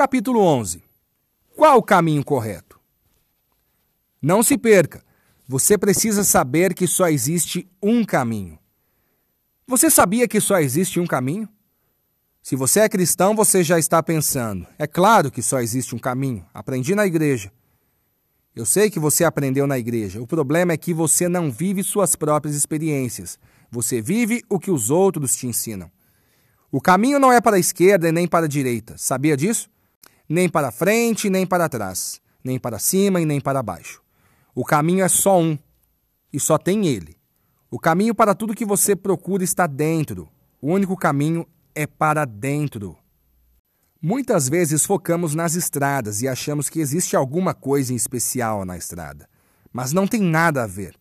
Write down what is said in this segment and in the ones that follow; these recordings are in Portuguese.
Capítulo 11. Qual o caminho correto? Não se perca. Você precisa saber que só existe um caminho. Você sabia que só existe um caminho? Se você é cristão, você já está pensando. É claro que só existe um caminho. Aprendi na igreja. Eu sei que você aprendeu na igreja. O problema é que você não vive suas próprias experiências. Você vive o que os outros te ensinam. O caminho não é para a esquerda e nem para a direita. Sabia disso? Nem para frente, nem para trás. Nem para cima e nem para baixo. O caminho é só um. E só tem ele. O caminho para tudo que você procura está dentro. O único caminho é para dentro. Muitas vezes focamos nas estradas e achamos que existe alguma coisa em especial na estrada, mas não tem nada a ver.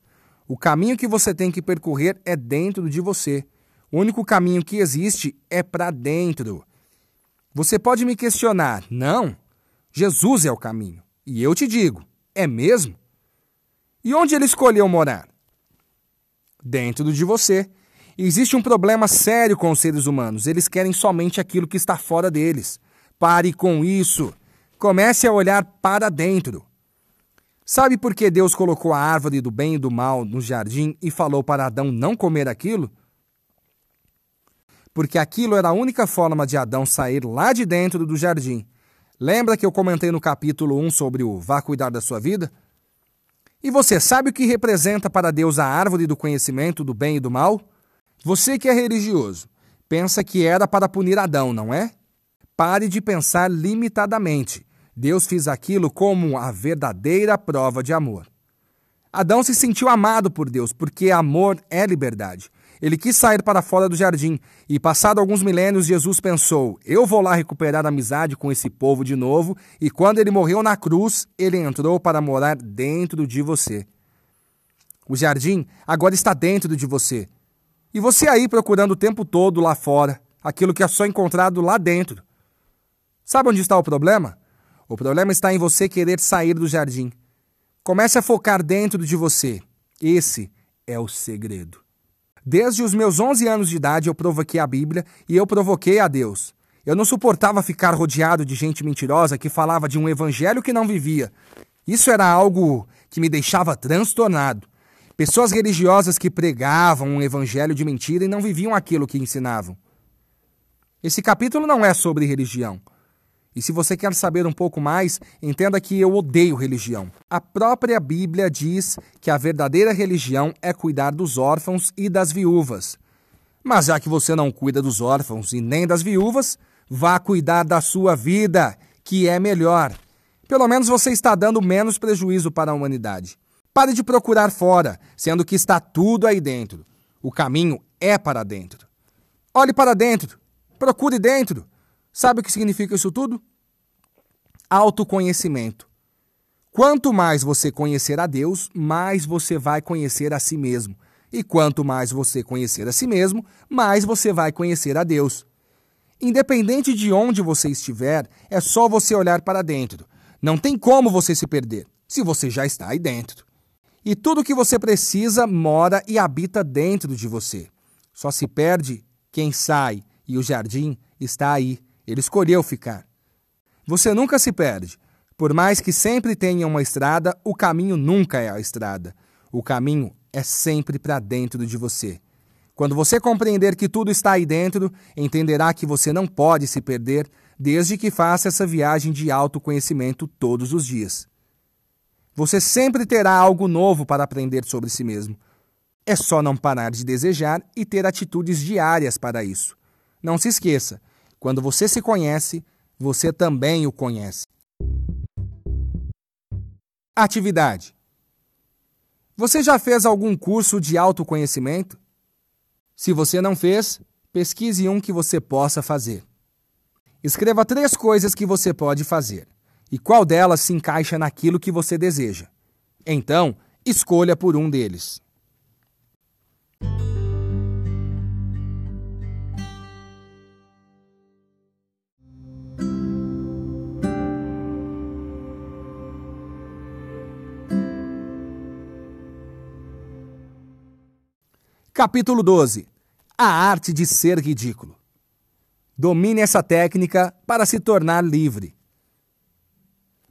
O caminho que você tem que percorrer é dentro de você. O único caminho que existe é para dentro. Você pode me questionar, não? Jesus é o caminho. E eu te digo, é mesmo? E onde ele escolheu morar? Dentro de você. Existe um problema sério com os seres humanos. Eles querem somente aquilo que está fora deles. Pare com isso. Comece a olhar para dentro. Sabe por que Deus colocou a árvore do bem e do mal no jardim e falou para Adão não comer aquilo? Porque aquilo era a única forma de Adão sair lá de dentro do jardim. Lembra que eu comentei no capítulo 1 sobre o vá cuidar da sua vida? E você sabe o que representa para Deus a árvore do conhecimento do bem e do mal? Você que é religioso, pensa que era para punir Adão, não é? Pare de pensar limitadamente. Deus fez aquilo como a verdadeira prova de amor. Adão se sentiu amado por Deus, porque amor é liberdade. Ele quis sair para fora do jardim, e passado alguns milênios, Jesus pensou: eu vou lá recuperar amizade com esse povo de novo, e quando ele morreu na cruz, ele entrou para morar dentro de você. O jardim agora está dentro de você. E você aí procurando o tempo todo lá fora, aquilo que é só encontrado lá dentro. Sabe onde está o problema? O problema está em você querer sair do jardim. Comece a focar dentro de você. Esse é o segredo. Desde os meus 11 anos de idade eu provoquei a Bíblia e eu provoquei a Deus. Eu não suportava ficar rodeado de gente mentirosa que falava de um evangelho que não vivia. Isso era algo que me deixava transtornado. Pessoas religiosas que pregavam um evangelho de mentira e não viviam aquilo que ensinavam. Esse capítulo não é sobre religião. E se você quer saber um pouco mais, entenda que eu odeio religião. A própria Bíblia diz que a verdadeira religião é cuidar dos órfãos e das viúvas. Mas já que você não cuida dos órfãos e nem das viúvas, vá cuidar da sua vida, que é melhor. Pelo menos você está dando menos prejuízo para a humanidade. Pare de procurar fora, sendo que está tudo aí dentro. O caminho é para dentro. Olhe para dentro. Procure dentro. Sabe o que significa isso tudo? Autoconhecimento. Quanto mais você conhecer a Deus, mais você vai conhecer a si mesmo. E quanto mais você conhecer a si mesmo, mais você vai conhecer a Deus. Independente de onde você estiver, é só você olhar para dentro. Não tem como você se perder, se você já está aí dentro. E tudo o que você precisa mora e habita dentro de você. Só se perde quem sai e o jardim está aí. Ele escolheu ficar. Você nunca se perde. Por mais que sempre tenha uma estrada, o caminho nunca é a estrada. O caminho é sempre para dentro de você. Quando você compreender que tudo está aí dentro, entenderá que você não pode se perder desde que faça essa viagem de autoconhecimento todos os dias. Você sempre terá algo novo para aprender sobre si mesmo. É só não parar de desejar e ter atitudes diárias para isso. Não se esqueça: quando você se conhece, você também o conhece. Atividade: Você já fez algum curso de autoconhecimento? Se você não fez, pesquise um que você possa fazer. Escreva três coisas que você pode fazer e qual delas se encaixa naquilo que você deseja. Então, escolha por um deles. Capítulo 12 A arte de ser ridículo. Domine essa técnica para se tornar livre.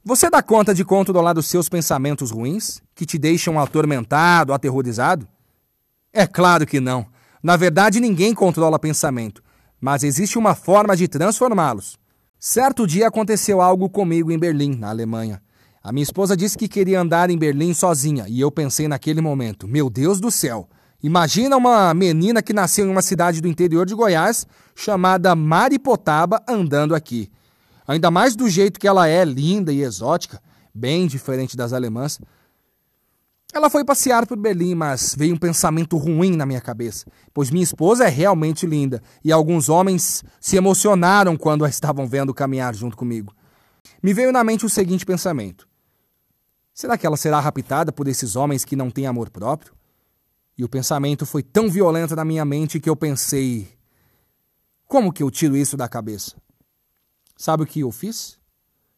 Você dá conta de controlar os seus pensamentos ruins, que te deixam atormentado, aterrorizado? É claro que não. Na verdade, ninguém controla pensamento, mas existe uma forma de transformá-los. Certo dia aconteceu algo comigo em Berlim, na Alemanha. A minha esposa disse que queria andar em Berlim sozinha, e eu pensei naquele momento: meu Deus do céu! Imagina uma menina que nasceu em uma cidade do interior de Goiás, chamada Maripotaba, andando aqui. Ainda mais do jeito que ela é, linda e exótica, bem diferente das alemãs. Ela foi passear por Berlim, mas veio um pensamento ruim na minha cabeça, pois minha esposa é realmente linda e alguns homens se emocionaram quando a estavam vendo caminhar junto comigo. Me veio na mente o seguinte pensamento: será que ela será raptada por esses homens que não têm amor próprio? E o pensamento foi tão violento na minha mente que eu pensei: como que eu tiro isso da cabeça? Sabe o que eu fiz?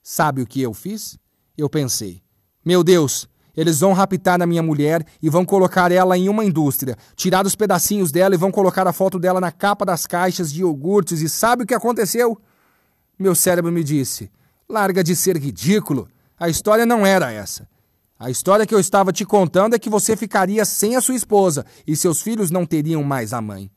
Sabe o que eu fiz? Eu pensei: meu Deus, eles vão raptar a minha mulher e vão colocar ela em uma indústria, tirar os pedacinhos dela e vão colocar a foto dela na capa das caixas de iogurtes. E sabe o que aconteceu? Meu cérebro me disse: larga de ser ridículo. A história não era essa. A história que eu estava te contando é que você ficaria sem a sua esposa e seus filhos não teriam mais a mãe.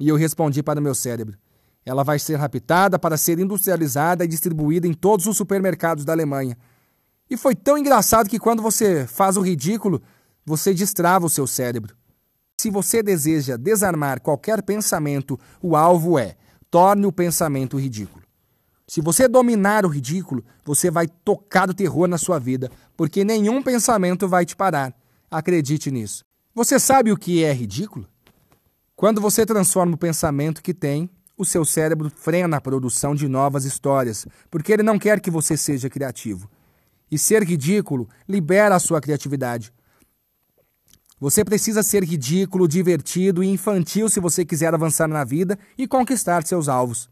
E eu respondi para o meu cérebro: ela vai ser raptada para ser industrializada e distribuída em todos os supermercados da Alemanha. E foi tão engraçado que quando você faz o ridículo, você destrava o seu cérebro. Se você deseja desarmar qualquer pensamento, o alvo é torne o pensamento ridículo. Se você dominar o ridículo, você vai tocar o terror na sua vida, porque nenhum pensamento vai te parar. Acredite nisso. Você sabe o que é ridículo? Quando você transforma o pensamento que tem, o seu cérebro frena a produção de novas histórias, porque ele não quer que você seja criativo. E ser ridículo libera a sua criatividade. Você precisa ser ridículo, divertido e infantil se você quiser avançar na vida e conquistar seus alvos.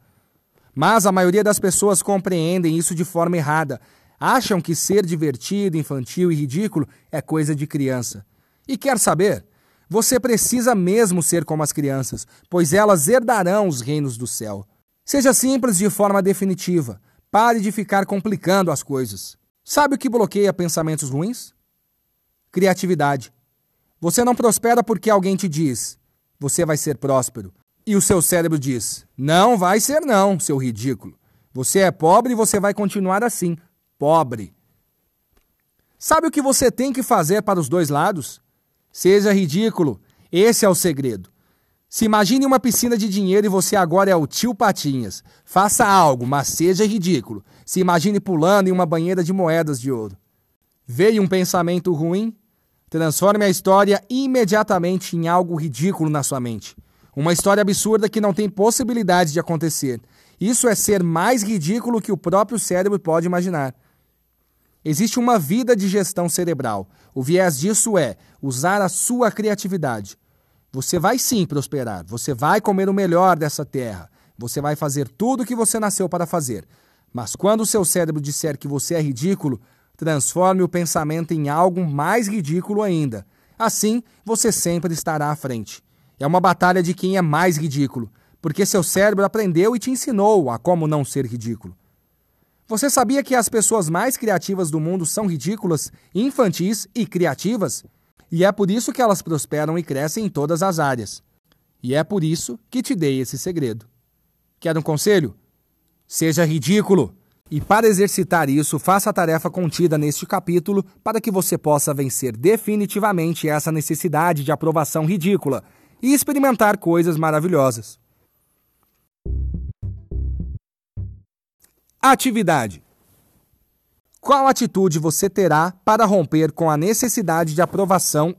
Mas a maioria das pessoas compreendem isso de forma errada. Acham que ser divertido, infantil e ridículo é coisa de criança. E quer saber? Você precisa mesmo ser como as crianças, pois elas herdarão os reinos do céu. Seja simples de forma definitiva. Pare de ficar complicando as coisas. Sabe o que bloqueia pensamentos ruins? Criatividade. Você não prospera porque alguém te diz: você vai ser próspero. E o seu cérebro diz: não vai ser, não, seu ridículo. Você é pobre e você vai continuar assim, pobre. Sabe o que você tem que fazer para os dois lados? Seja ridículo. Esse é o segredo. Se imagine uma piscina de dinheiro e você agora é o tio Patinhas. Faça algo, mas seja ridículo. Se imagine pulando em uma banheira de moedas de ouro. Veio um pensamento ruim? Transforme a história imediatamente em algo ridículo na sua mente. Uma história absurda que não tem possibilidade de acontecer. Isso é ser mais ridículo que o próprio cérebro pode imaginar. Existe uma vida de gestão cerebral. O viés disso é usar a sua criatividade. Você vai sim prosperar, você vai comer o melhor dessa terra, você vai fazer tudo o que você nasceu para fazer. Mas quando o seu cérebro disser que você é ridículo, transforme o pensamento em algo mais ridículo ainda. Assim, você sempre estará à frente. É uma batalha de quem é mais ridículo, porque seu cérebro aprendeu e te ensinou a como não ser ridículo. Você sabia que as pessoas mais criativas do mundo são ridículas, infantis e criativas? E é por isso que elas prosperam e crescem em todas as áreas. E é por isso que te dei esse segredo. Quer um conselho? Seja ridículo! E para exercitar isso, faça a tarefa contida neste capítulo para que você possa vencer definitivamente essa necessidade de aprovação ridícula e experimentar coisas maravilhosas. Atividade. Qual atitude você terá para romper com a necessidade de aprovação